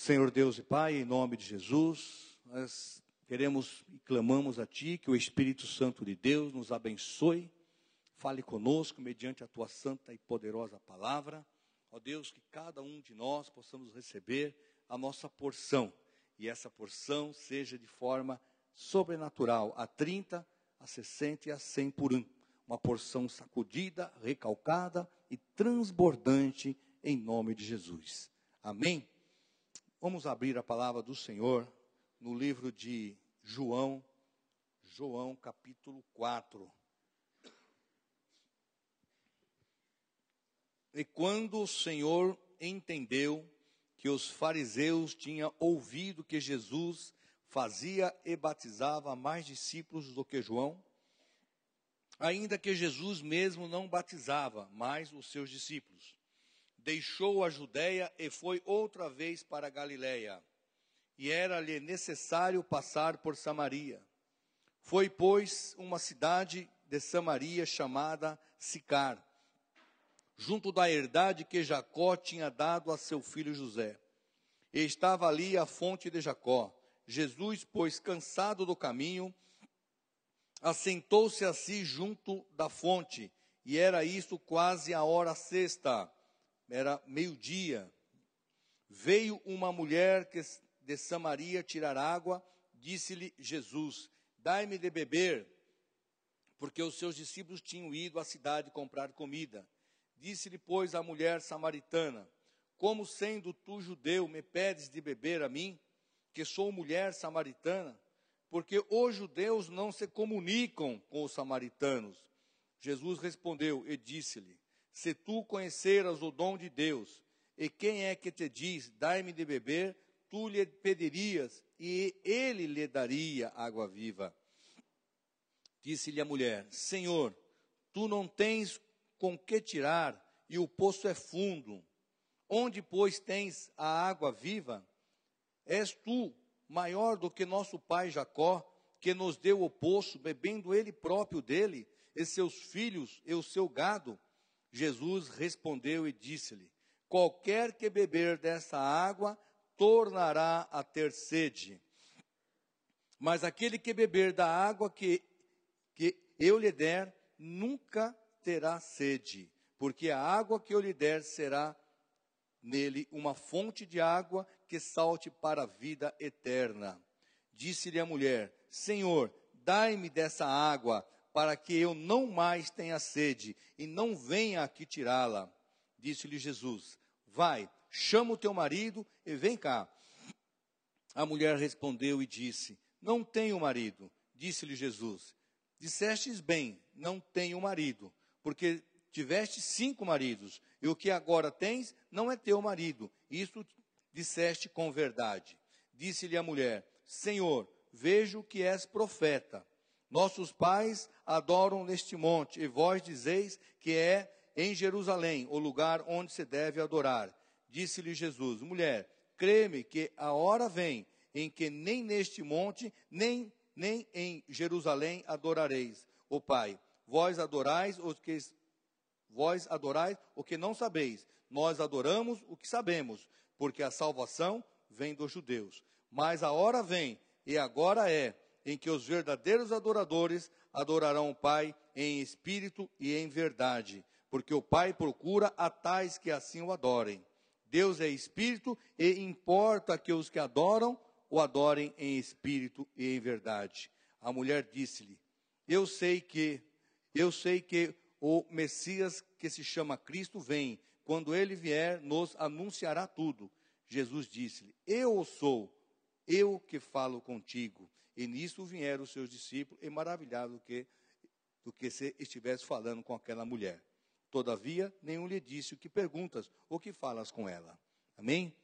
Senhor Deus e Pai, em nome de Jesus, nós queremos e clamamos a Ti que o Espírito Santo de Deus nos abençoe, fale conosco mediante a Tua santa e poderosa palavra. Ó Deus, que cada um de nós possamos receber a nossa porção e essa porção seja de forma sobrenatural, a 30, a 60 e a 100 por um. Uma porção sacudida, recalcada e transbordante em nome de Jesus. Amém? Vamos abrir a palavra do Senhor no livro de João, João capítulo 4. E quando o Senhor entendeu que os fariseus tinham ouvido que Jesus fazia e batizava mais discípulos do que João, ainda que Jesus mesmo não batizava mais os seus discípulos, deixou a Judéia e foi outra vez para a Galiléia. E era-lhe necessário passar por Samaria. Foi, pois, uma cidade de Samaria chamada Sicar, junto da herdade que Jacó tinha dado a seu filho José. E estava ali a fonte de Jacó. Jesus, pois, cansado do caminho, assentou-se assim junto da fonte, e era isso quase a hora sexta era meio-dia. Veio uma mulher de Samaria tirar água, disse-lhe Jesus: Dai-me de beber, porque os seus discípulos tinham ido à cidade comprar comida. Disse-lhe, pois, a mulher samaritana: Como sendo tu judeu, me pedes de beber a mim, que sou mulher samaritana? Porque os judeus não se comunicam com os samaritanos. Jesus respondeu e disse-lhe: se tu conheceras o dom de Deus, e quem é que te diz, dai-me de beber, tu lhe pedirias, e ele lhe daria água viva. Disse-lhe a mulher: Senhor, tu não tens com que tirar, e o poço é fundo. Onde, pois, tens a água viva? És tu maior do que nosso pai Jacó, que nos deu o poço, bebendo ele próprio dele, e seus filhos e o seu gado? Jesus respondeu e disse-lhe: Qualquer que beber dessa água tornará a ter sede. Mas aquele que beber da água que, que eu lhe der, nunca terá sede, porque a água que eu lhe der será nele uma fonte de água que salte para a vida eterna. Disse-lhe a mulher: Senhor, dai-me dessa água para que eu não mais tenha sede e não venha aqui tirá-la. Disse-lhe Jesus: Vai, chama o teu marido e vem cá. A mulher respondeu e disse: Não tenho marido. Disse-lhe Jesus: Dissestes bem, não tenho marido, porque tiveste cinco maridos, e o que agora tens não é teu marido. Isso disseste com verdade. Disse-lhe a mulher: Senhor, vejo que és profeta. Nossos pais adoram neste monte, e vós dizeis que é em Jerusalém o lugar onde se deve adorar. Disse-lhe Jesus: Mulher, creme que a hora vem em que nem neste monte, nem, nem em Jerusalém adorareis o Pai. Vós adorais os que vós adorais o que não sabeis. Nós adoramos o que sabemos, porque a salvação vem dos judeus. Mas a hora vem, e agora é, em que os verdadeiros adoradores adorarão o Pai em espírito e em verdade, porque o Pai procura a tais que assim o adorem. Deus é espírito e importa que os que adoram o adorem em espírito e em verdade. A mulher disse-lhe: Eu sei que eu sei que o Messias que se chama Cristo vem. Quando ele vier, nos anunciará tudo. Jesus disse-lhe: Eu sou, eu que falo contigo. E nisso vieram os seus discípulos, e maravilhados do que, do que se estivesse falando com aquela mulher. Todavia, nenhum lhe disse o que perguntas, ou que falas com ela. Amém?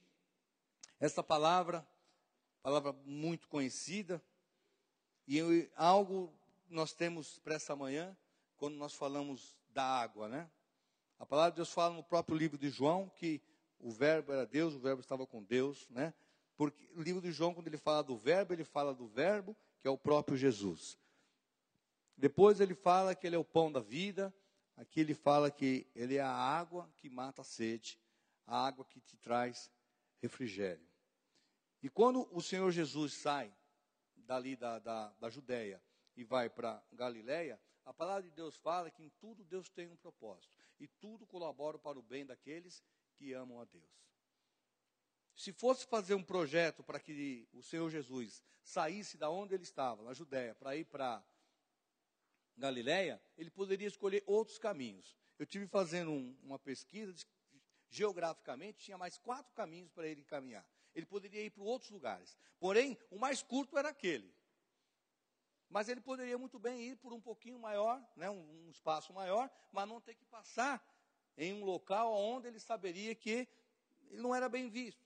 Essa palavra, palavra muito conhecida, e algo nós temos para essa manhã, quando nós falamos da água, né? A palavra de Deus fala no próprio livro de João que o verbo era Deus, o verbo estava com Deus, né? Porque o livro de João, quando ele fala do verbo, ele fala do verbo, que é o próprio Jesus. Depois ele fala que ele é o pão da vida. Aqui ele fala que ele é a água que mata a sede, a água que te traz refrigério. E quando o Senhor Jesus sai dali da, da, da Judéia e vai para Galiléia, a palavra de Deus fala que em tudo Deus tem um propósito. E tudo colabora para o bem daqueles que amam a Deus. Se fosse fazer um projeto para que o Senhor Jesus saísse da onde ele estava, na Judéia, para ir para Galiléia, ele poderia escolher outros caminhos. Eu tive fazendo um, uma pesquisa, geograficamente, tinha mais quatro caminhos para ele caminhar. Ele poderia ir para outros lugares. Porém, o mais curto era aquele. Mas ele poderia muito bem ir por um pouquinho maior, né, um, um espaço maior, mas não ter que passar em um local onde ele saberia que ele não era bem visto.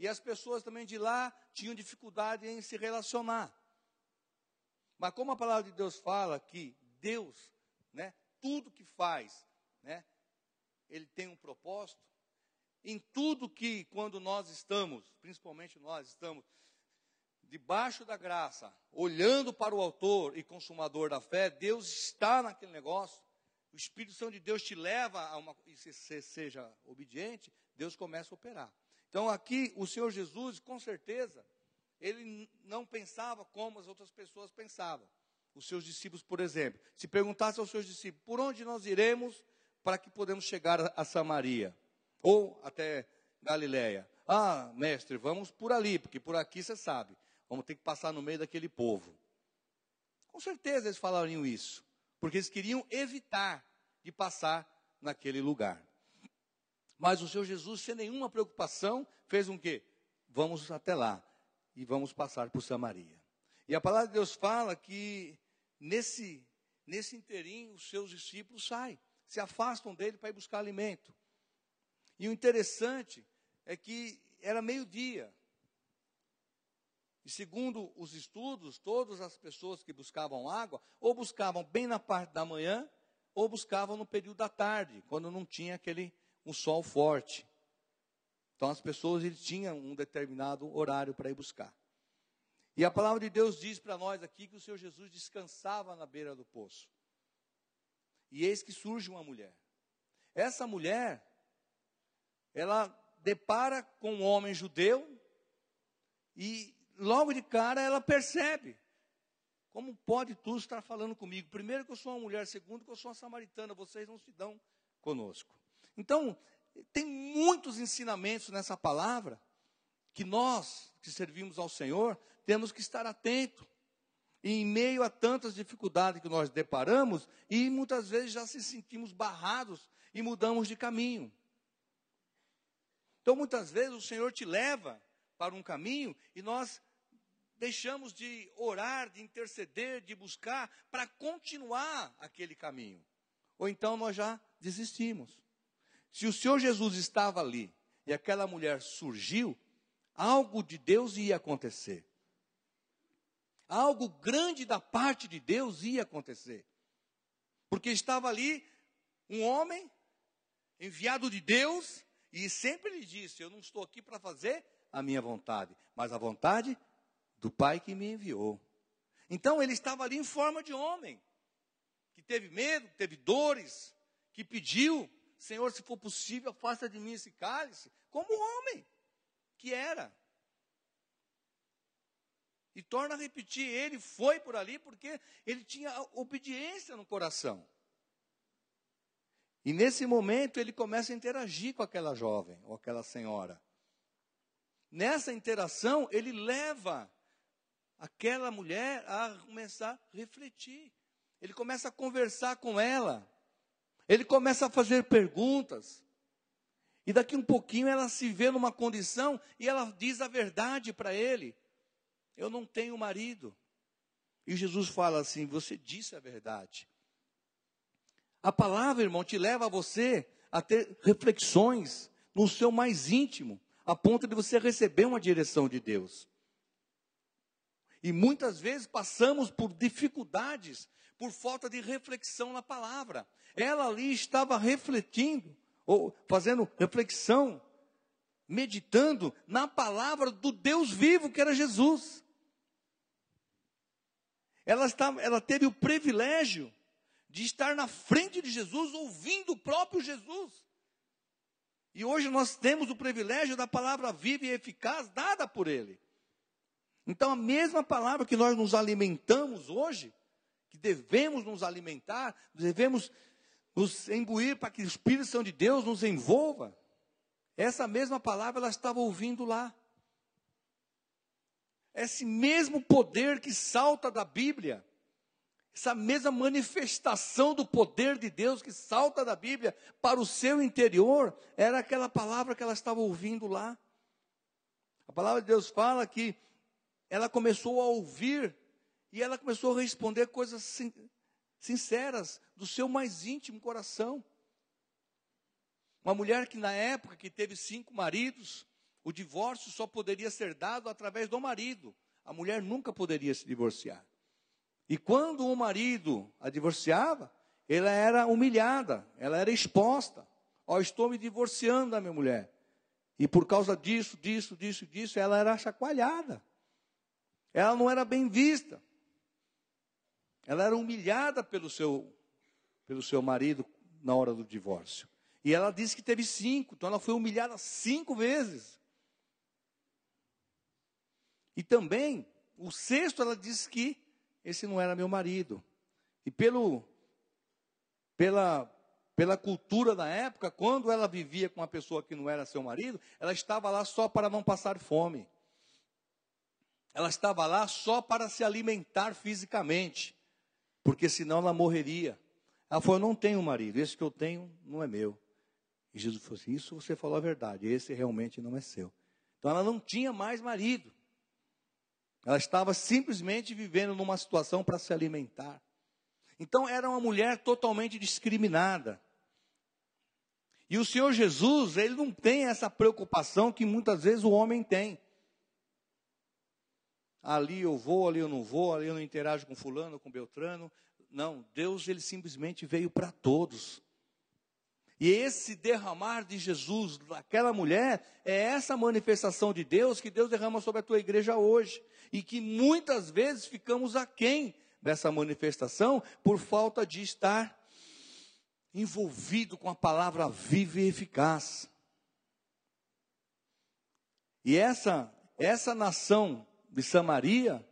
E as pessoas também de lá tinham dificuldade em se relacionar. Mas como a palavra de Deus fala que Deus, né, tudo que faz, né, ele tem um propósito, em tudo que quando nós estamos, principalmente nós estamos debaixo da graça, olhando para o autor e consumador da fé, Deus está naquele negócio. O Espírito Santo de Deus te leva a uma e se você seja obediente, Deus começa a operar. Então aqui o Senhor Jesus, com certeza, ele não pensava como as outras pessoas pensavam. Os seus discípulos, por exemplo, se perguntasse aos seus discípulos, por onde nós iremos para que podemos chegar a Samaria ou até Galiléia? Ah, mestre, vamos por ali, porque por aqui você sabe. Vamos ter que passar no meio daquele povo. Com certeza eles falariam isso, porque eles queriam evitar de passar naquele lugar. Mas o Senhor Jesus, sem nenhuma preocupação, fez um quê? Vamos até lá e vamos passar por Samaria. E a palavra de Deus fala que nesse nesse inteirinho os seus discípulos saem, se afastam dele para ir buscar alimento. E o interessante é que era meio-dia. E segundo os estudos, todas as pessoas que buscavam água, ou buscavam bem na parte da manhã, ou buscavam no período da tarde, quando não tinha aquele um sol forte. Então as pessoas eles tinham um determinado horário para ir buscar. E a palavra de Deus diz para nós aqui que o Senhor Jesus descansava na beira do poço. E eis que surge uma mulher. Essa mulher, ela depara com um homem judeu e logo de cara ela percebe. Como pode tu estar falando comigo? Primeiro que eu sou uma mulher, segundo que eu sou uma samaritana, vocês não se dão conosco. Então, tem muitos ensinamentos nessa palavra que nós que servimos ao Senhor temos que estar atentos. E em meio a tantas dificuldades que nós deparamos, e muitas vezes já se sentimos barrados e mudamos de caminho. Então, muitas vezes o Senhor te leva para um caminho e nós deixamos de orar, de interceder, de buscar para continuar aquele caminho. Ou então nós já desistimos. Se o Senhor Jesus estava ali e aquela mulher surgiu, algo de Deus ia acontecer. Algo grande da parte de Deus ia acontecer. Porque estava ali um homem enviado de Deus e sempre lhe disse: Eu não estou aqui para fazer a minha vontade, mas a vontade do Pai que me enviou. Então ele estava ali em forma de homem, que teve medo, teve dores, que pediu: Senhor, se for possível, afasta de mim esse cálice, como homem que era. E torna a repetir, ele foi por ali porque ele tinha obediência no coração. E nesse momento ele começa a interagir com aquela jovem ou aquela senhora. Nessa interação, ele leva aquela mulher a começar a refletir. Ele começa a conversar com ela. Ele começa a fazer perguntas. E daqui um pouquinho ela se vê numa condição e ela diz a verdade para ele. Eu não tenho marido. E Jesus fala assim: Você disse a verdade. A palavra, irmão, te leva a você a ter reflexões no seu mais íntimo, a ponto de você receber uma direção de Deus. E muitas vezes passamos por dificuldades por falta de reflexão na palavra. Ela ali estava refletindo, ou fazendo reflexão, meditando na palavra do Deus vivo que era Jesus. Ela, estava, ela teve o privilégio de estar na frente de Jesus, ouvindo o próprio Jesus. E hoje nós temos o privilégio da palavra viva e eficaz dada por Ele. Então, a mesma palavra que nós nos alimentamos hoje, que devemos nos alimentar, devemos nos imbuir para que o Espírito Santo de Deus nos envolva. Essa mesma palavra ela estava ouvindo lá. Esse mesmo poder que salta da Bíblia, essa mesma manifestação do poder de Deus que salta da Bíblia para o seu interior, era aquela palavra que ela estava ouvindo lá. A palavra de Deus fala que ela começou a ouvir e ela começou a responder coisas sinceras do seu mais íntimo coração. Uma mulher que na época que teve cinco maridos, o divórcio só poderia ser dado através do marido. A mulher nunca poderia se divorciar. E quando o marido a divorciava, ela era humilhada, ela era exposta. Ó, oh, estou me divorciando da minha mulher. E por causa disso, disso, disso, disso, ela era chacoalhada. Ela não era bem vista. Ela era humilhada pelo seu, pelo seu marido na hora do divórcio. E ela disse que teve cinco, então ela foi humilhada cinco vezes. E também, o sexto, ela disse que esse não era meu marido. E pelo, pela, pela cultura da época, quando ela vivia com uma pessoa que não era seu marido, ela estava lá só para não passar fome. Ela estava lá só para se alimentar fisicamente, porque senão ela morreria. Ela falou: Eu não tenho marido, esse que eu tenho não é meu. E Jesus falou assim: Isso você falou a verdade, esse realmente não é seu. Então ela não tinha mais marido. Ela estava simplesmente vivendo numa situação para se alimentar. Então era uma mulher totalmente discriminada. E o Senhor Jesus, ele não tem essa preocupação que muitas vezes o homem tem ali eu vou, ali eu não vou, ali eu não interajo com fulano, com Beltrano. Não, Deus ele simplesmente veio para todos. E esse derramar de Jesus daquela mulher é essa manifestação de Deus que Deus derrama sobre a tua igreja hoje. E que muitas vezes ficamos aquém dessa manifestação por falta de estar envolvido com a palavra viva e eficaz. E essa, essa nação de Samaria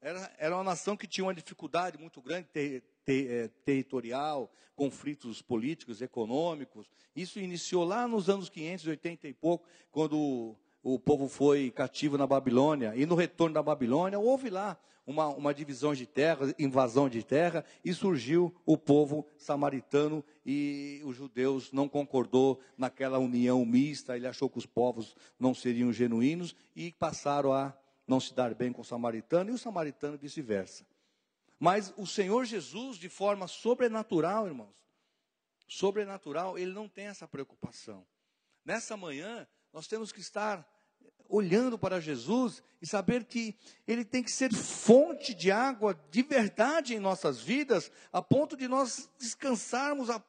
era, era uma nação que tinha uma dificuldade muito grande ter, ter, é, territorial, conflitos políticos, econômicos. Isso iniciou lá nos anos 580 e pouco, quando o, povo foi cativo na Babilônia. E no retorno da Babilônia, houve lá uma, uma divisão de terra, invasão de terra, e surgiu o povo samaritano e os judeus não concordou naquela união mista, ele achou que os povos não seriam genuínos e passaram a não se dar bem com o samaritano e o samaritano vice-versa. Mas o Senhor Jesus, de forma sobrenatural, irmãos, sobrenatural, ele não tem essa preocupação. Nessa manhã, nós temos que estar olhando para Jesus e saber que ele tem que ser fonte de água de verdade em nossas vidas, a ponto de nós descansarmos, a,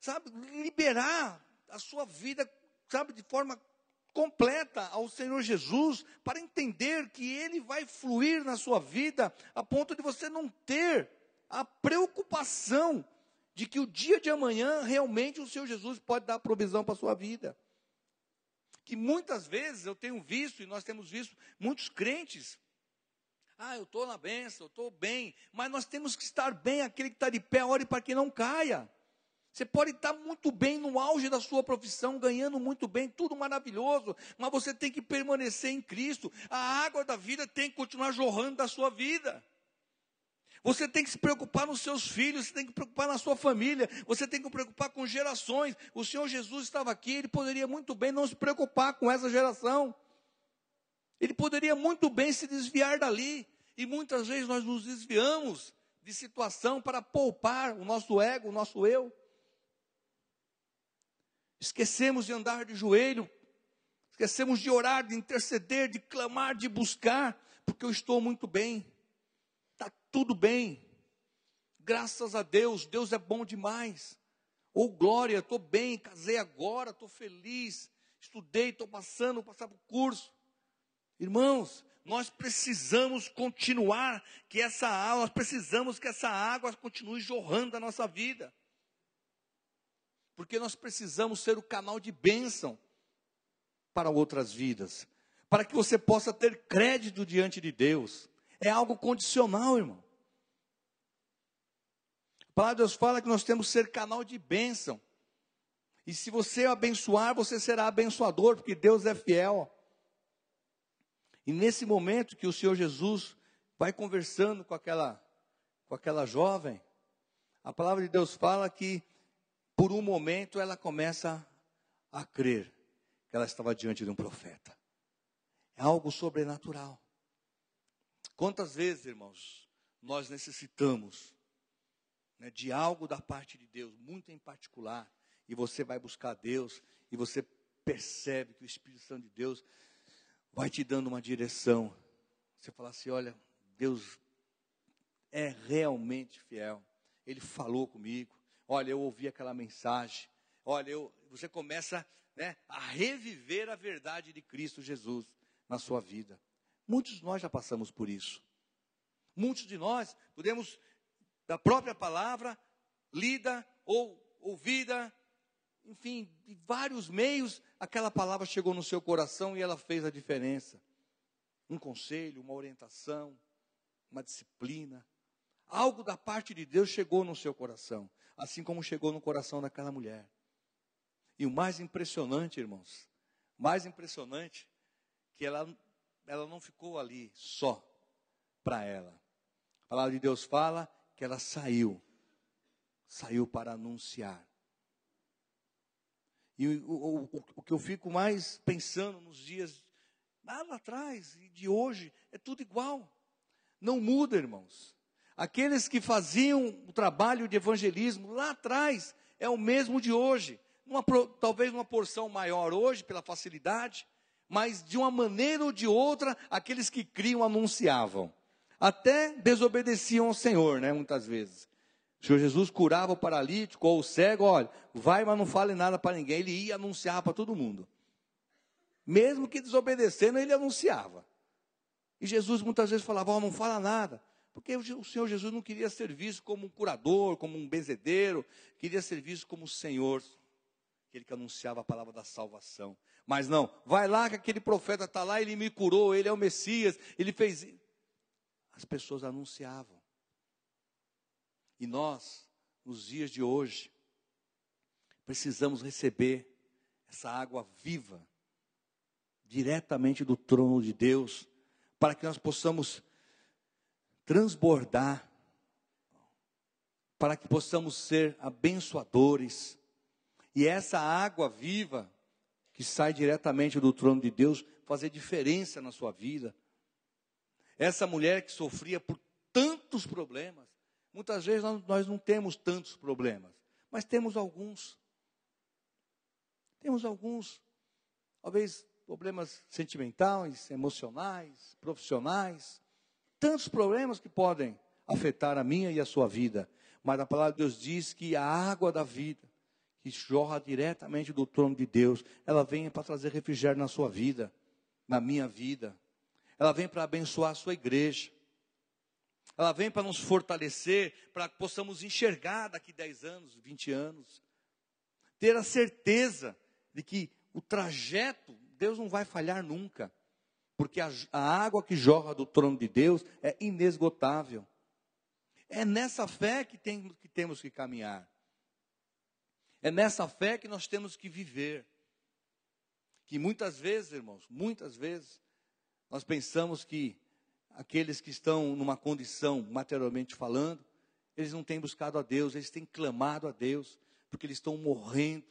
sabe, liberar a sua vida, sabe, de forma completa ao Senhor Jesus para entender que Ele vai fluir na sua vida a ponto de você não ter a preocupação de que o dia de amanhã realmente o Senhor Jesus pode dar provisão para a sua vida. Que muitas vezes eu tenho visto, e nós temos visto muitos crentes, ah, eu estou na benção, eu estou bem, mas nós temos que estar bem, aquele que está de pé, ore para que não caia. Você pode estar muito bem no auge da sua profissão, ganhando muito bem, tudo maravilhoso, mas você tem que permanecer em Cristo. A água da vida tem que continuar jorrando da sua vida. Você tem que se preocupar nos seus filhos, você tem que se preocupar na sua família, você tem que se preocupar com gerações. O Senhor Jesus estava aqui, ele poderia muito bem não se preocupar com essa geração. Ele poderia muito bem se desviar dali. E muitas vezes nós nos desviamos de situação para poupar o nosso ego, o nosso eu. Esquecemos de andar de joelho, esquecemos de orar, de interceder, de clamar, de buscar, porque eu estou muito bem, está tudo bem, graças a Deus, Deus é bom demais. Ou oh, glória, estou bem, casei agora, estou feliz, estudei, estou passando, passar para o curso. Irmãos, nós precisamos continuar que essa água, precisamos que essa água continue jorrando a nossa vida. Porque nós precisamos ser o canal de bênção para outras vidas, para que você possa ter crédito diante de Deus. É algo condicional, irmão. A palavra de Deus fala que nós temos que ser canal de bênção. E se você abençoar, você será abençoador, porque Deus é fiel. E nesse momento que o Senhor Jesus vai conversando com aquela, com aquela jovem, a palavra de Deus fala que por um momento ela começa a crer que ela estava diante de um profeta. É algo sobrenatural. Quantas vezes, irmãos, nós necessitamos né, de algo da parte de Deus, muito em particular, e você vai buscar Deus e você percebe que o Espírito Santo de Deus vai te dando uma direção. Você fala assim: olha, Deus é realmente fiel. Ele falou comigo. Olha, eu ouvi aquela mensagem. Olha, eu, você começa né, a reviver a verdade de Cristo Jesus na sua vida. Muitos de nós já passamos por isso. Muitos de nós podemos, da própria palavra, lida ou ouvida, enfim, de vários meios, aquela palavra chegou no seu coração e ela fez a diferença. Um conselho, uma orientação, uma disciplina. Algo da parte de Deus chegou no seu coração, assim como chegou no coração daquela mulher. E o mais impressionante, irmãos, mais impressionante, que ela, ela não ficou ali só para ela. A palavra de Deus fala que ela saiu, saiu para anunciar. E o, o, o, o que eu fico mais pensando nos dias lá atrás e de hoje, é tudo igual. Não muda, irmãos. Aqueles que faziam o trabalho de evangelismo lá atrás é o mesmo de hoje. Uma, talvez uma porção maior hoje, pela facilidade, mas de uma maneira ou de outra, aqueles que criam anunciavam. Até desobedeciam ao Senhor, né, muitas vezes. O Senhor Jesus curava o paralítico ou o cego, olha, vai, mas não fale nada para ninguém. Ele ia anunciar para todo mundo. Mesmo que desobedecendo, ele anunciava. E Jesus muitas vezes falava, oh, não fala nada. Porque o Senhor Jesus não queria ser visto como um curador, como um benzedeiro, queria ser visto como o Senhor, aquele que anunciava a palavra da salvação. Mas não, vai lá que aquele profeta está lá, ele me curou, ele é o Messias, ele fez. As pessoas anunciavam. E nós, nos dias de hoje, precisamos receber essa água viva, diretamente do trono de Deus, para que nós possamos transbordar, para que possamos ser abençoadores. E essa água viva, que sai diretamente do trono de Deus, fazer diferença na sua vida. Essa mulher que sofria por tantos problemas, Muitas vezes nós não temos tantos problemas, mas temos alguns. Temos alguns, talvez problemas sentimentais, emocionais, profissionais, tantos problemas que podem afetar a minha e a sua vida. Mas a palavra de Deus diz que a água da vida, que jorra diretamente do trono de Deus, ela vem para trazer refrigério na sua vida, na minha vida. Ela vem para abençoar a sua igreja ela vem para nos fortalecer, para que possamos enxergar daqui 10 anos, 20 anos. Ter a certeza de que o trajeto, Deus não vai falhar nunca. Porque a, a água que jorra do trono de Deus é inesgotável. É nessa fé que, tem, que temos que caminhar. É nessa fé que nós temos que viver. Que muitas vezes, irmãos, muitas vezes, nós pensamos que aqueles que estão numa condição materialmente falando, eles não têm buscado a Deus, eles têm clamado a Deus, porque eles estão morrendo.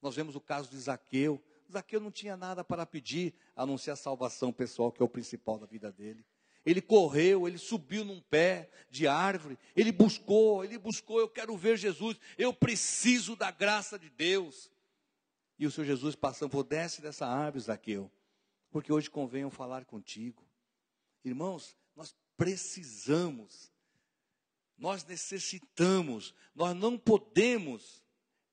Nós vemos o caso de Zaqueu. Zaqueu não tinha nada para pedir, a não ser a salvação pessoal, que é o principal da vida dele. Ele correu, ele subiu num pé de árvore, ele buscou, ele buscou, eu quero ver Jesus, eu preciso da graça de Deus. E o Senhor Jesus passando por desce dessa árvore, Zaqueu, porque hoje convém eu falar contigo. Irmãos, nós precisamos, nós necessitamos, nós não podemos,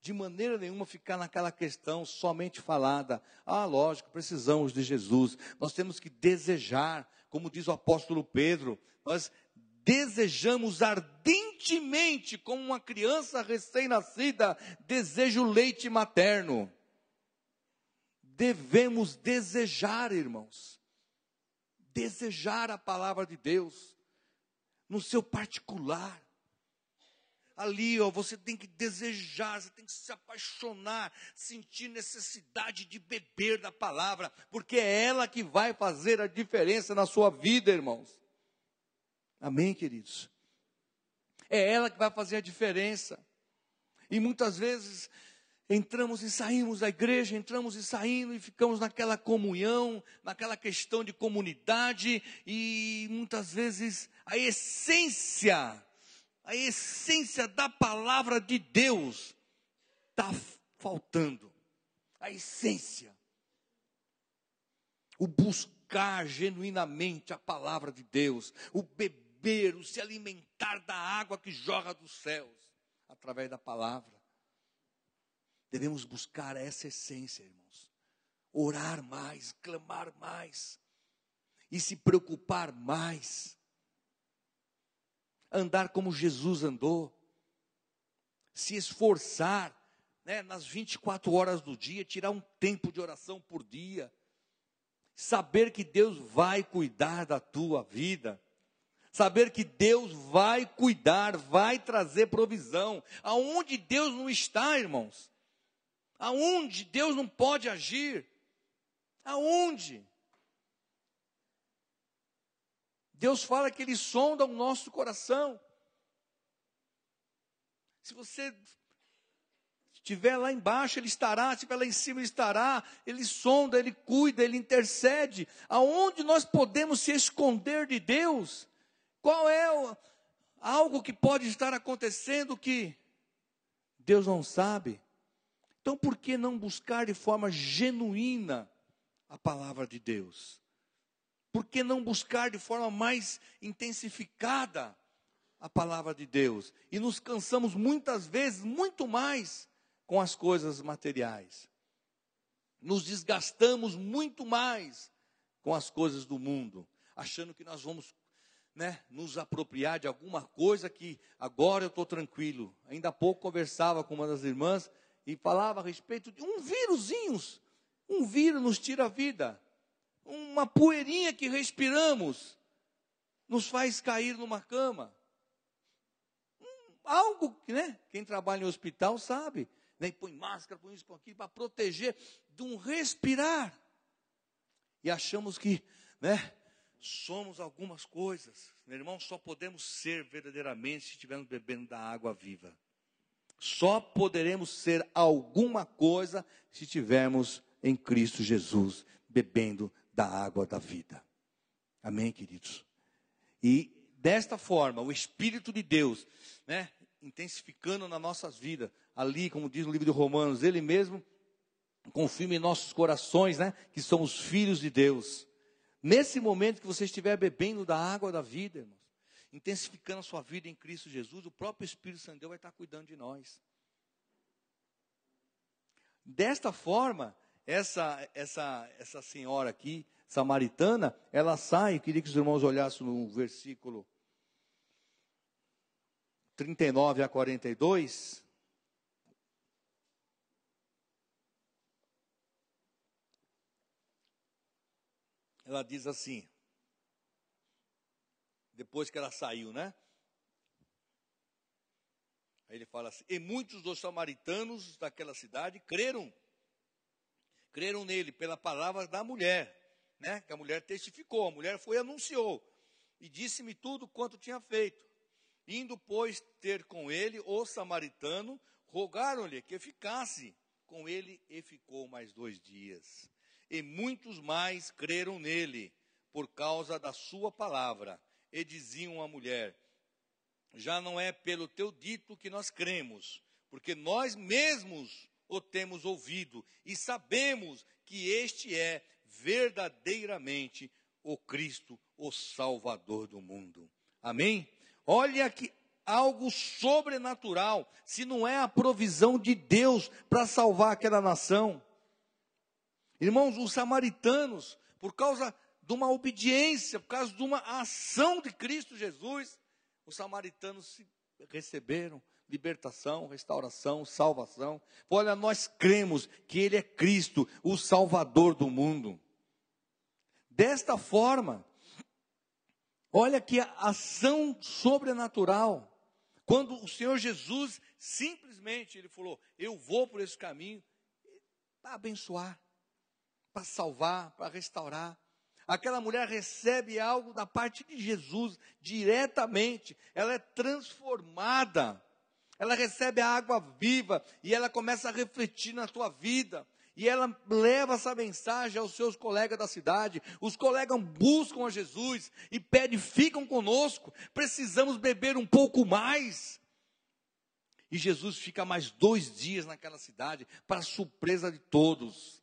de maneira nenhuma, ficar naquela questão somente falada. Ah, lógico, precisamos de Jesus, nós temos que desejar, como diz o apóstolo Pedro, nós desejamos ardentemente, como uma criança recém-nascida, deseja o leite materno. Devemos desejar, irmãos, desejar a palavra de Deus, no seu particular. Ali, ó, você tem que desejar, você tem que se apaixonar, sentir necessidade de beber da palavra, porque é ela que vai fazer a diferença na sua vida, irmãos. Amém, queridos? É ela que vai fazer a diferença. E muitas vezes entramos e saímos da igreja, entramos e saímos e ficamos naquela comunhão, naquela questão de comunidade e muitas vezes a essência, a essência da palavra de Deus está faltando. A essência. O buscar genuinamente a palavra de Deus, o beber o se alimentar da água que jorra dos céus, através da palavra. Devemos buscar essa essência, irmãos. Orar mais, clamar mais, e se preocupar mais. Andar como Jesus andou, se esforçar, né, nas 24 horas do dia, tirar um tempo de oração por dia, saber que Deus vai cuidar da tua vida Saber que Deus vai cuidar, vai trazer provisão. Aonde Deus não está, irmãos? Aonde Deus não pode agir? Aonde? Deus fala que Ele sonda o nosso coração. Se você estiver lá embaixo, Ele estará, se estiver lá em cima, Ele estará, Ele sonda, Ele cuida, Ele intercede. Aonde nós podemos se esconder de Deus? Qual é o, algo que pode estar acontecendo que Deus não sabe? Então, por que não buscar de forma genuína a palavra de Deus? Por que não buscar de forma mais intensificada a palavra de Deus? E nos cansamos muitas vezes muito mais com as coisas materiais. Nos desgastamos muito mais com as coisas do mundo, achando que nós vamos né, nos apropriar de alguma coisa que agora eu estou tranquilo. Ainda há pouco conversava com uma das irmãs e falava a respeito de um vírusinho. Um vírus nos tira a vida. Uma poeirinha que respiramos nos faz cair numa cama. algo que, né, quem trabalha em hospital sabe. Né, põe máscara, põe isso, põe aquilo, para proteger de um respirar. E achamos que, né, somos algumas coisas. Meu irmão, só podemos ser verdadeiramente se estivermos bebendo da água viva. Só poderemos ser alguma coisa se estivermos em Cristo Jesus, bebendo da água da vida. Amém, queridos? E desta forma, o Espírito de Deus, né, intensificando nas nossas vidas, ali, como diz no livro de Romanos, Ele mesmo confirma em nossos corações, né, que somos filhos de Deus. Nesse momento que você estiver bebendo da água da vida, irmãos, intensificando a sua vida em Cristo Jesus, o próprio Espírito Santo de Deus vai estar cuidando de nós. Desta forma, essa, essa, essa senhora aqui, samaritana, ela sai, queria que os irmãos olhassem no versículo 39 a 42. ela diz assim, depois que ela saiu, né? Aí ele fala assim: E muitos dos samaritanos daquela cidade creram, creram nele pela palavra da mulher, né? Que a mulher testificou, a mulher foi e anunciou, e disse-me tudo quanto tinha feito. Indo, pois, ter com ele o samaritano, rogaram-lhe que ficasse com ele, e ficou mais dois dias e muitos mais creram nele por causa da sua palavra. E diziam à mulher: Já não é pelo teu dito que nós cremos, porque nós mesmos o temos ouvido e sabemos que este é verdadeiramente o Cristo, o Salvador do mundo. Amém? Olha que algo sobrenatural, se não é a provisão de Deus para salvar aquela nação. Irmãos, os samaritanos, por causa de uma obediência, por causa de uma ação de Cristo Jesus, Os samaritanos se receberam libertação, restauração, salvação. Olha, nós cremos que Ele é Cristo, o Salvador do mundo. Desta forma, olha que a ação sobrenatural, quando o Senhor Jesus simplesmente ele falou: "Eu vou por esse caminho para abençoar, para salvar, para restaurar". Aquela mulher recebe algo da parte de Jesus diretamente, ela é transformada. Ela recebe a água viva e ela começa a refletir na tua vida. E ela leva essa mensagem aos seus colegas da cidade. Os colegas buscam a Jesus e pedem, ficam conosco. Precisamos beber um pouco mais. E Jesus fica mais dois dias naquela cidade, para surpresa de todos.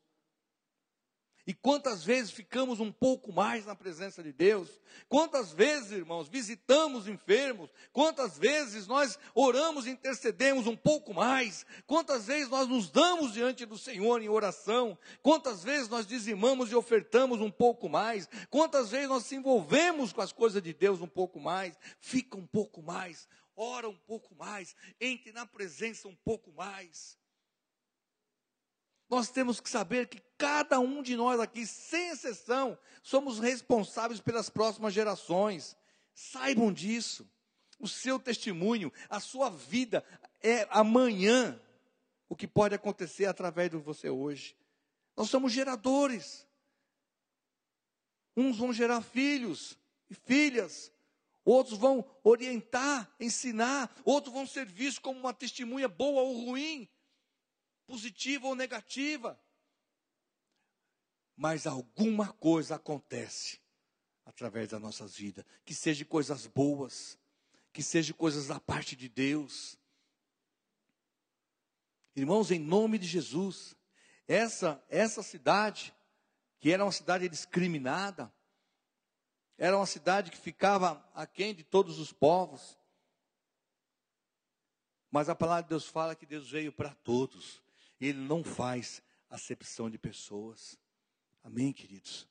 E quantas vezes ficamos um pouco mais na presença de Deus? Quantas vezes, irmãos, visitamos enfermos? Quantas vezes nós oramos e intercedemos um pouco mais? Quantas vezes nós nos damos diante do Senhor em oração? Quantas vezes nós dizimamos e ofertamos um pouco mais? Quantas vezes nós se envolvemos com as coisas de Deus um pouco mais? Fica um pouco mais, ora um pouco mais, entre na presença um pouco mais. Nós temos que saber que cada um de nós aqui, sem exceção, somos responsáveis pelas próximas gerações. Saibam disso. O seu testemunho, a sua vida é amanhã o que pode acontecer através de você hoje. Nós somos geradores. Uns vão gerar filhos e filhas, outros vão orientar, ensinar, outros vão ser vistos como uma testemunha boa ou ruim positiva ou negativa. Mas alguma coisa acontece através das nossas vidas, que seja coisas boas, que seja coisas da parte de Deus. Irmãos, em nome de Jesus, essa essa cidade, que era uma cidade discriminada, era uma cidade que ficava aquém de todos os povos. Mas a palavra de Deus fala que Deus veio para todos. Ele não faz acepção de pessoas. Amém, queridos?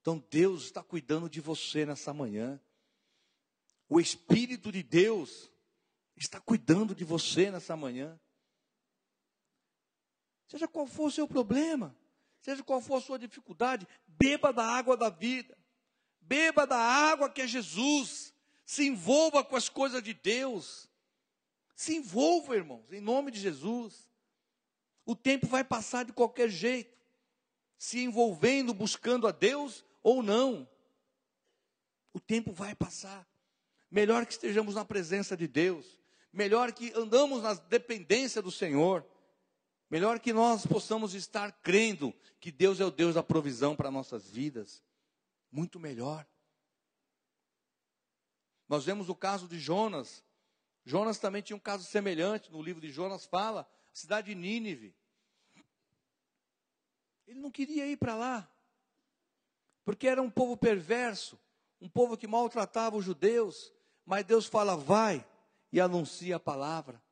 Então Deus está cuidando de você nessa manhã. O Espírito de Deus está cuidando de você nessa manhã. Seja qual for o seu problema, seja qual for a sua dificuldade, beba da água da vida. Beba da água que é Jesus. Se envolva com as coisas de Deus. Se envolva, irmãos, em nome de Jesus. O tempo vai passar de qualquer jeito, se envolvendo, buscando a Deus ou não. O tempo vai passar. Melhor que estejamos na presença de Deus, melhor que andamos na dependência do Senhor, melhor que nós possamos estar crendo que Deus é o Deus da provisão para nossas vidas. Muito melhor. Nós vemos o caso de Jonas. Jonas também tinha um caso semelhante, no livro de Jonas fala, cidade de Nínive. Ele não queria ir para lá, porque era um povo perverso, um povo que maltratava os judeus, mas Deus fala: vai e anuncia a palavra.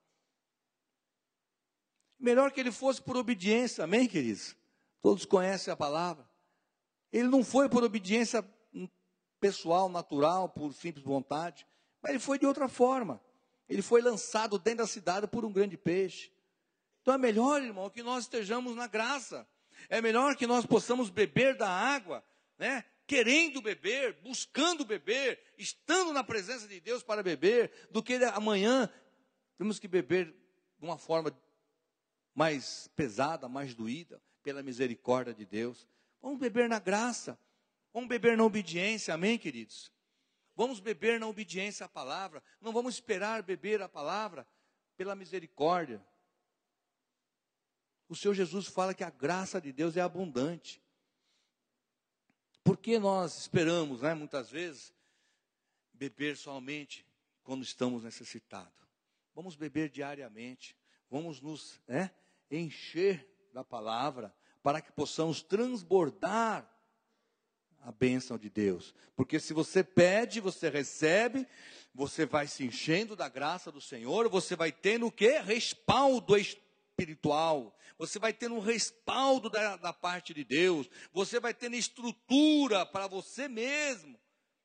Melhor que ele fosse por obediência, amém, queridos? Todos conhecem a palavra. Ele não foi por obediência pessoal, natural, por simples vontade, mas ele foi de outra forma. Ele foi lançado dentro da cidade por um grande peixe. Então é melhor, irmão, que nós estejamos na graça. É melhor que nós possamos beber da água, né? Querendo beber, buscando beber, estando na presença de Deus para beber, do que amanhã temos que beber de uma forma mais pesada, mais doída, pela misericórdia de Deus. Vamos beber na graça, vamos beber na obediência, amém, queridos? Vamos beber na obediência à palavra, não vamos esperar beber a palavra pela misericórdia. O Senhor Jesus fala que a graça de Deus é abundante. Por que nós esperamos, né, muitas vezes, beber somente quando estamos necessitados? Vamos beber diariamente, vamos nos né, encher da palavra, para que possamos transbordar a bênção de Deus. Porque se você pede, você recebe, você vai se enchendo da graça do Senhor, você vai tendo o que? Respaldo espiritual, você vai tendo um respaldo da, da parte de Deus, você vai tendo estrutura para você mesmo,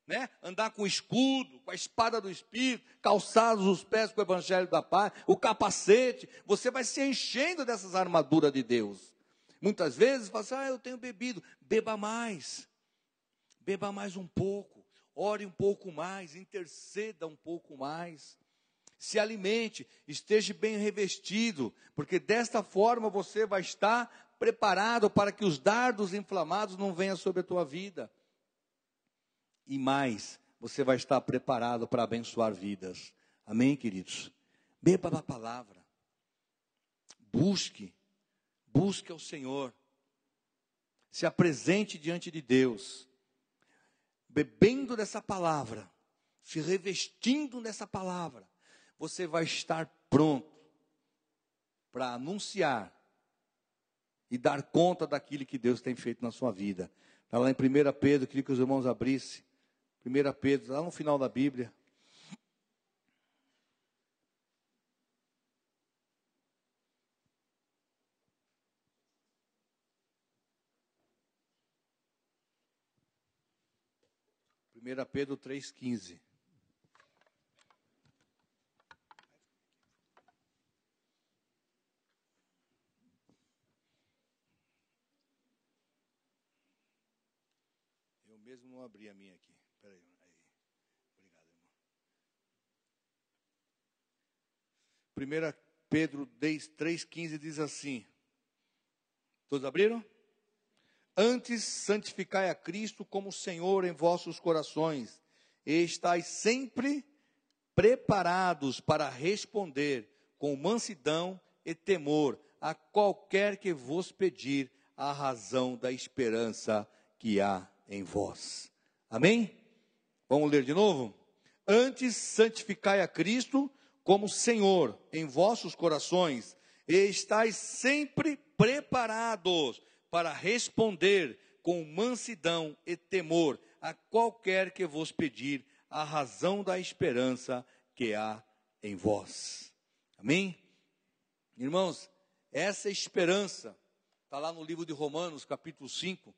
né? Andar com escudo, com a espada do Espírito, calçados os pés com o Evangelho da Paz, o capacete. Você vai se enchendo dessas armaduras de Deus. Muitas vezes fala assim, ah, eu tenho bebido. Beba mais. Beba mais um pouco. Ore um pouco mais. Interceda um pouco mais. Se alimente. Esteja bem revestido. Porque desta forma você vai estar preparado para que os dardos inflamados não venham sobre a tua vida e mais, você vai estar preparado para abençoar vidas. Amém, queridos? Beba da palavra. Busque, busque ao Senhor. Se apresente diante de Deus. Bebendo dessa palavra, se revestindo dessa palavra, você vai estar pronto para anunciar e dar conta daquilo que Deus tem feito na sua vida. Está lá em 1 Pedro, queria que os irmãos abrissem. 1 Pedro, lá no final da Bíblia. Primeira Pedro 3,15. Eu mesmo não abri a minha aqui. Espera aí. Obrigado, irmão. 1 Pedro 3,15 diz assim. Todos abriram? Antes santificai a Cristo como Senhor em vossos corações, e estáis sempre preparados para responder com mansidão e temor a qualquer que vos pedir a razão da esperança que há em vós. Amém? Vamos ler de novo? Antes santificai a Cristo como Senhor em vossos corações, e estáis sempre preparados para responder com mansidão e temor a qualquer que vos pedir a razão da esperança que há em vós. Amém? Irmãos, essa esperança está lá no livro de Romanos, capítulo 5,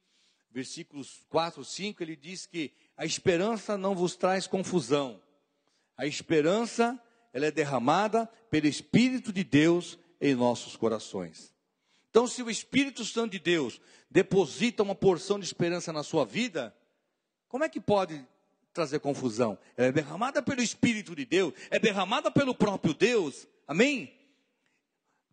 versículos 4, 5, ele diz que a esperança não vos traz confusão. A esperança, ela é derramada pelo Espírito de Deus em nossos corações. Então, se o Espírito Santo de Deus deposita uma porção de esperança na sua vida, como é que pode trazer confusão? Ela é derramada pelo Espírito de Deus, é derramada pelo próprio Deus. Amém?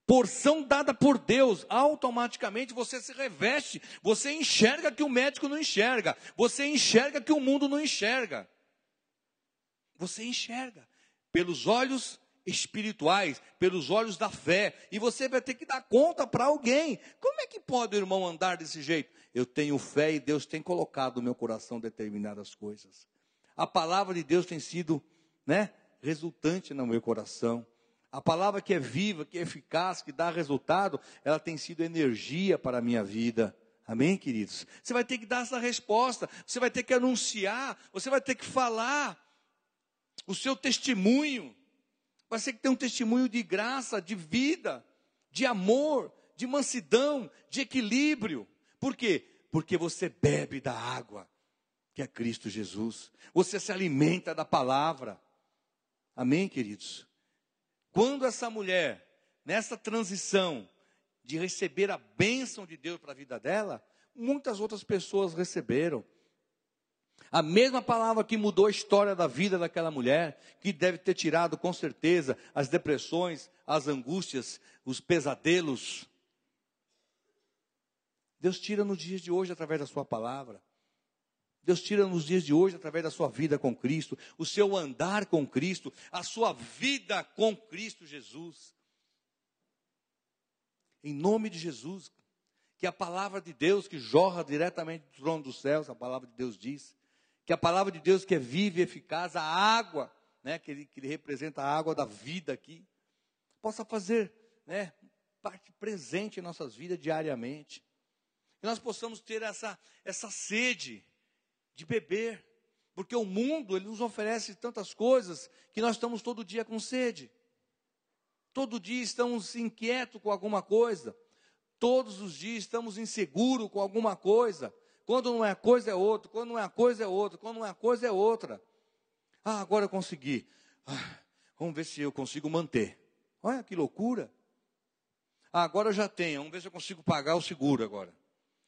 Porção dada por Deus, automaticamente você se reveste, você enxerga que o médico não enxerga, você enxerga que o mundo não enxerga. Você enxerga pelos olhos espirituais, pelos olhos da fé, e você vai ter que dar conta para alguém. Como é que pode o irmão andar desse jeito? Eu tenho fé e Deus tem colocado no meu coração determinadas coisas. A palavra de Deus tem sido, né, resultante no meu coração. A palavra que é viva, que é eficaz, que dá resultado, ela tem sido energia para a minha vida. Amém, queridos? Você vai ter que dar essa resposta, você vai ter que anunciar, você vai ter que falar o seu testemunho. Vai ter que ter um testemunho de graça, de vida, de amor, de mansidão, de equilíbrio. Por quê? Porque você bebe da água, que é Cristo Jesus. Você se alimenta da palavra. Amém, queridos? Quando essa mulher, nessa transição de receber a bênção de Deus para a vida dela, muitas outras pessoas receberam. A mesma palavra que mudou a história da vida daquela mulher, que deve ter tirado com certeza as depressões, as angústias, os pesadelos. Deus tira nos dias de hoje através da Sua palavra. Deus tira nos dias de hoje através da sua vida com Cristo, o seu andar com Cristo, a sua vida com Cristo Jesus. Em nome de Jesus, que a palavra de Deus que jorra diretamente do trono dos céus, a palavra de Deus diz, que a palavra de Deus que é viva e eficaz, a água, né, que, ele, que ele representa a água da vida aqui, possa fazer né, parte presente em nossas vidas diariamente. Que nós possamos ter essa, essa sede de beber, porque o mundo ele nos oferece tantas coisas que nós estamos todo dia com sede. Todo dia estamos inquietos com alguma coisa. Todos os dias estamos inseguros com alguma coisa. Quando não é coisa, é outra. Quando não é coisa, é outra. Quando não é coisa, é outra. Ah, agora eu consegui. Ah, vamos ver se eu consigo manter. Olha que loucura. Ah, agora eu já tenho. Vamos ver se eu consigo pagar o seguro agora.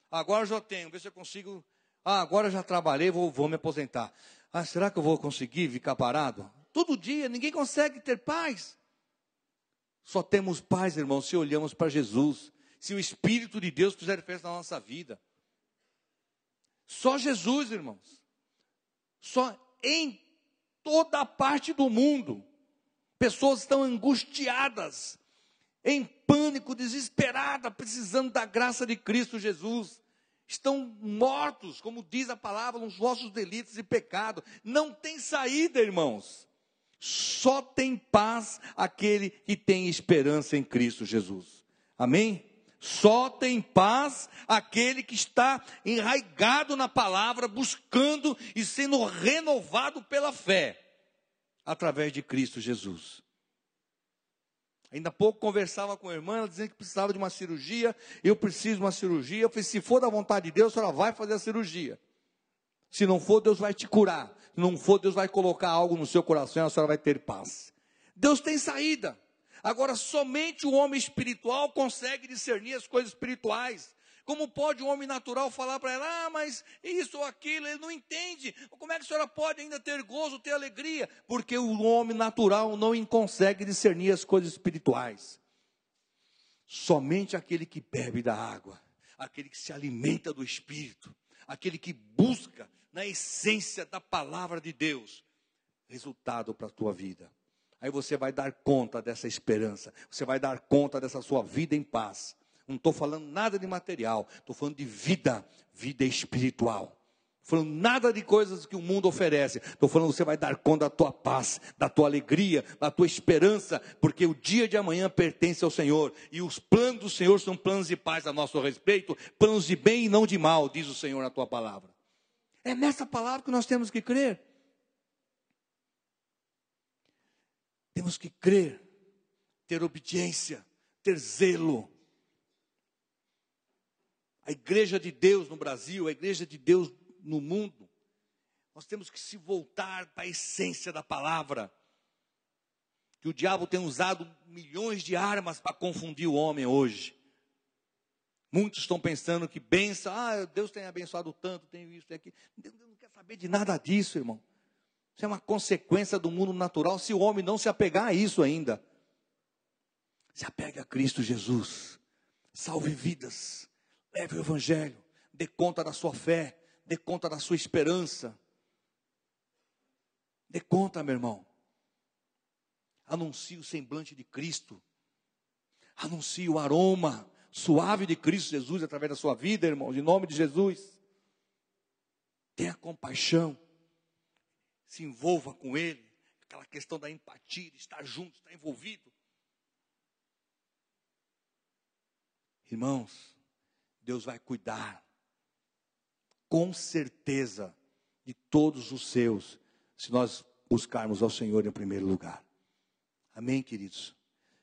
Agora eu já tenho. Vamos ver se eu consigo. Ah, agora já trabalhei, vou, vou me aposentar. Ah, será que eu vou conseguir ficar parado? Todo dia, ninguém consegue ter paz. Só temos paz, irmãos, se olhamos para Jesus. Se o Espírito de Deus fizer festa na nossa vida. Só Jesus, irmãos. Só em toda parte do mundo. Pessoas estão angustiadas, em pânico, desesperadas, precisando da graça de Cristo Jesus. Estão mortos, como diz a palavra, nos vossos delitos e pecados. Não tem saída, irmãos. Só tem paz aquele que tem esperança em Cristo Jesus. Amém? Só tem paz aquele que está enraigado na palavra, buscando e sendo renovado pela fé, através de Cristo Jesus. Ainda há pouco conversava com a irmã, ela dizendo que precisava de uma cirurgia, eu preciso de uma cirurgia. Eu falei, se for da vontade de Deus, a senhora vai fazer a cirurgia. Se não for, Deus vai te curar. Se não for, Deus vai colocar algo no seu coração e a senhora vai ter paz. Deus tem saída. Agora, somente o homem espiritual consegue discernir as coisas espirituais. Como pode um homem natural falar para ela, ah, mas isso ou aquilo, ele não entende. Como é que a senhora pode ainda ter gozo, ter alegria? Porque o homem natural não consegue discernir as coisas espirituais. Somente aquele que bebe da água, aquele que se alimenta do Espírito, aquele que busca na essência da palavra de Deus, resultado para a tua vida. Aí você vai dar conta dessa esperança, você vai dar conta dessa sua vida em paz. Não estou falando nada de material, estou falando de vida, vida espiritual. Falando nada de coisas que o mundo oferece. Estou falando você vai dar conta da tua paz, da tua alegria, da tua esperança, porque o dia de amanhã pertence ao Senhor. E os planos do Senhor são planos de paz a nosso respeito, planos de bem e não de mal, diz o Senhor na tua palavra. É nessa palavra que nós temos que crer. Temos que crer, ter obediência, ter zelo. A igreja de Deus no Brasil, a igreja de Deus no mundo, nós temos que se voltar para a essência da palavra. Que o diabo tem usado milhões de armas para confundir o homem hoje. Muitos estão pensando que benção, ah, Deus tem abençoado tanto, tem isso, tem aquilo. Deus não quer saber de nada disso, irmão. Isso é uma consequência do mundo natural se o homem não se apegar a isso ainda. Se apegue a Cristo Jesus. Salve vidas. Leve o Evangelho. Dê conta da sua fé. Dê conta da sua esperança. Dê conta, meu irmão. Anuncie o semblante de Cristo. Anuncie o aroma suave de Cristo Jesus através da sua vida, irmão. Em nome de Jesus. Tenha compaixão se envolva com ele, aquela questão da empatia, de estar junto, estar envolvido. Irmãos, Deus vai cuidar, com certeza, de todos os seus, se nós buscarmos ao Senhor em primeiro lugar. Amém, queridos?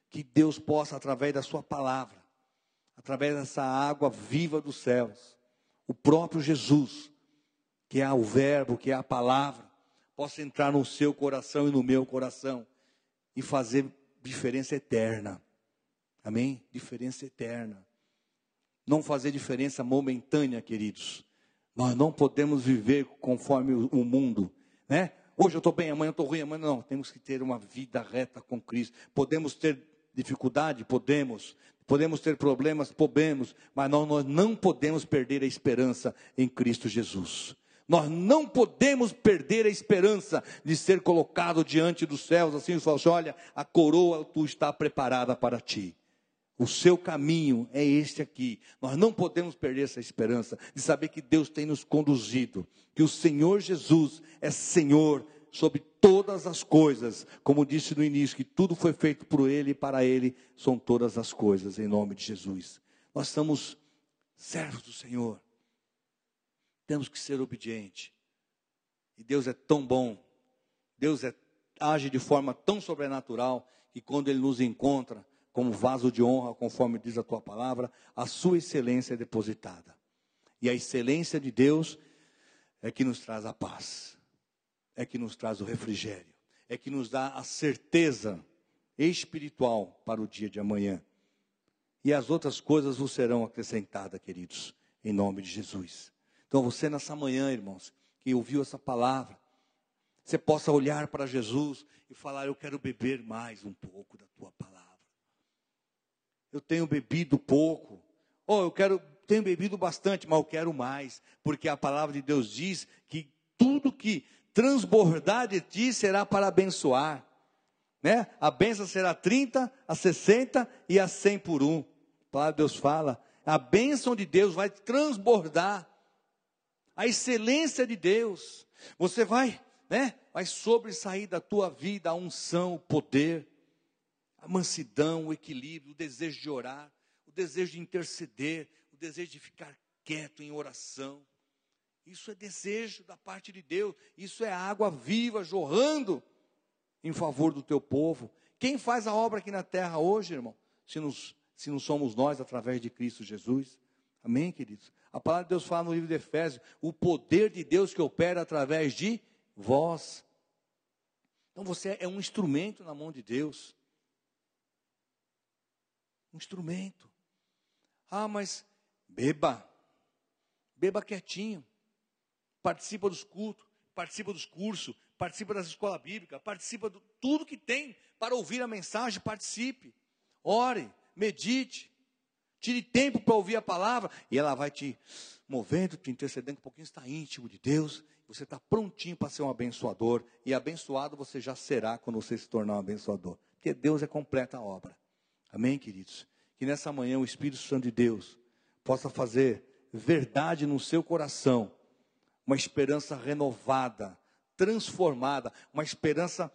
Que Deus possa, através da Sua palavra, através dessa água viva dos céus, o próprio Jesus, que é o Verbo, que é a palavra, possa entrar no seu coração e no meu coração e fazer diferença eterna. Amém? Diferença eterna. Não fazer diferença momentânea, queridos. Nós não podemos viver conforme o mundo, né? Hoje eu estou bem, amanhã eu estou ruim, amanhã não. Temos que ter uma vida reta com Cristo. Podemos ter dificuldade? Podemos. Podemos ter problemas? Podemos. Mas nós, não podemos perder a esperança em Cristo Jesus. Nós não podemos perder a esperança de ser colocado diante dos céus, assim, falar assim, olha, a coroa tu está preparada para ti. O seu caminho é este aqui. Nós não podemos perder essa esperança de saber que Deus tem nos conduzido, que o Senhor Jesus é Senhor sobre todas as coisas, como disse no início, que tudo foi feito por Ele e para Ele são todas as coisas, em nome de Jesus. Nós somos servos do Senhor temos que ser obedientes. E Deus é tão bom, Deus é, age de forma tão sobrenatural, que quando Ele nos encontra como vaso de honra, conforme diz a tua palavra, a sua excelência é depositada. E a excelência de Deus é que nos traz a paz, é que nos traz o refrigério, é que nos dá a certeza espiritual para o dia de amanhã. E as outras coisas vos serão acrescentadas, queridos, em nome de Jesus. Então você nessa manhã, irmãos, que ouviu essa palavra, você possa olhar para Jesus e falar: Eu quero beber mais um pouco da tua palavra. Eu tenho bebido pouco, ou oh, eu quero, tenho bebido bastante, mas eu quero mais, porque a palavra de Deus diz que tudo que transbordar de ti será para abençoar. Né? A bênção será 30, a 60 e a 100 por um. A palavra de Deus fala. A bênção de Deus vai transbordar. A excelência de Deus. Você vai, né? Vai sobressair da tua vida a unção, o poder, a mansidão, o equilíbrio, o desejo de orar, o desejo de interceder, o desejo de ficar quieto em oração. Isso é desejo da parte de Deus. Isso é água viva jorrando em favor do teu povo. Quem faz a obra aqui na terra hoje, irmão? Se, nos, se não somos nós, através de Cristo Jesus. Amém, queridos? A palavra de Deus fala no livro de Efésios: o poder de Deus que opera através de vós. Então você é um instrumento na mão de Deus. Um instrumento. Ah, mas beba. Beba quietinho participa dos cultos, participa dos cursos, participa das escolas bíblicas, participa de tudo que tem para ouvir a mensagem, participe. Ore, medite, tire tempo para ouvir a palavra e ela vai te movendo, te intercedendo, um pouquinho está íntimo de Deus, você está prontinho para ser um abençoador e abençoado você já será quando você se tornar um abençoador, porque Deus é completa a obra. Amém, queridos? Que nessa manhã o Espírito Santo de Deus possa fazer verdade no seu coração uma esperança renovada, transformada, uma esperança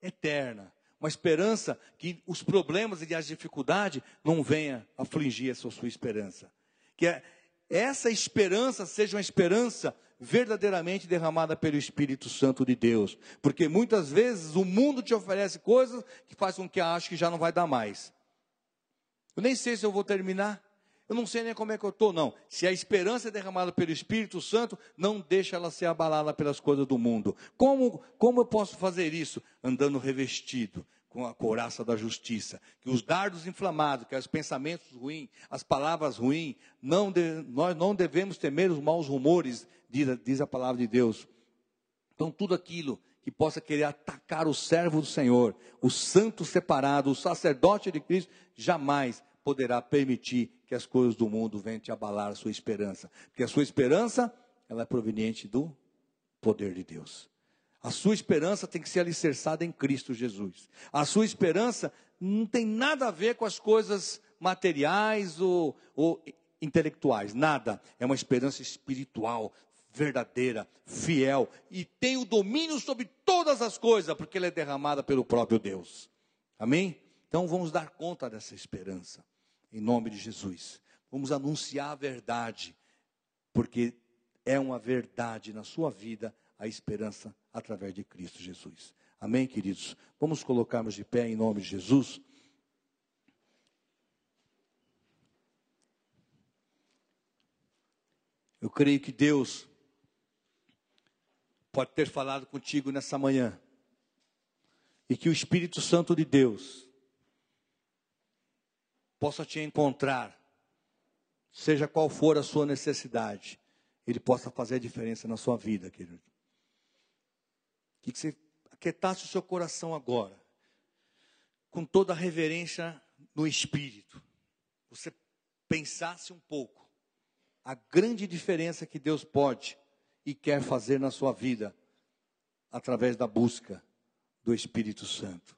eterna, uma esperança que os problemas e as dificuldades não venham afligir essa sua esperança. Que é, essa esperança seja uma esperança verdadeiramente derramada pelo Espírito Santo de Deus. Porque muitas vezes o mundo te oferece coisas que fazem com que ache que já não vai dar mais. Eu nem sei se eu vou terminar. Eu não sei nem como é que eu estou, não. Se a esperança é derramada pelo Espírito Santo, não deixa ela ser abalada pelas coisas do mundo. Como, como eu posso fazer isso? Andando revestido com a couraça da justiça. Que os dardos inflamados, que os pensamentos ruins, as palavras ruins, não de, nós não devemos temer os maus rumores, diz, diz a palavra de Deus. Então, tudo aquilo que possa querer atacar o servo do Senhor, o santo separado, o sacerdote de Cristo, jamais poderá permitir que as coisas do mundo venham te abalar a sua esperança. Porque a sua esperança, ela é proveniente do poder de Deus. A sua esperança tem que ser alicerçada em Cristo Jesus. A sua esperança não tem nada a ver com as coisas materiais ou, ou intelectuais, nada. É uma esperança espiritual, verdadeira, fiel e tem o domínio sobre todas as coisas, porque ela é derramada pelo próprio Deus. Amém? Então vamos dar conta dessa esperança em nome de Jesus. Vamos anunciar a verdade, porque é uma verdade na sua vida a esperança através de Cristo Jesus. Amém, queridos? Vamos colocarmos de pé em nome de Jesus. Eu creio que Deus pode ter falado contigo nessa manhã. E que o Espírito Santo de Deus possa te encontrar, seja qual for a sua necessidade, Ele possa fazer a diferença na sua vida, querido. Que você aquietasse o seu coração agora, com toda a reverência no Espírito. Você pensasse um pouco a grande diferença que Deus pode e quer fazer na sua vida através da busca do Espírito Santo.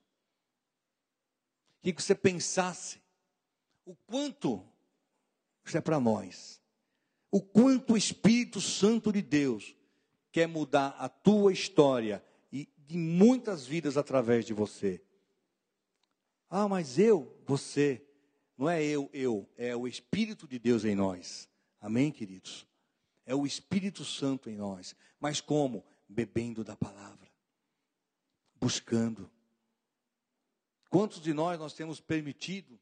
Que você pensasse o quanto isso é para nós. O quanto o Espírito Santo de Deus quer mudar a tua história e de muitas vidas através de você. Ah, mas eu, você, não é eu, eu, é o Espírito de Deus em nós. Amém, queridos? É o Espírito Santo em nós. Mas como? Bebendo da palavra, buscando. Quantos de nós nós temos permitido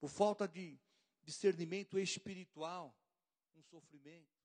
por falta de discernimento espiritual, um sofrimento.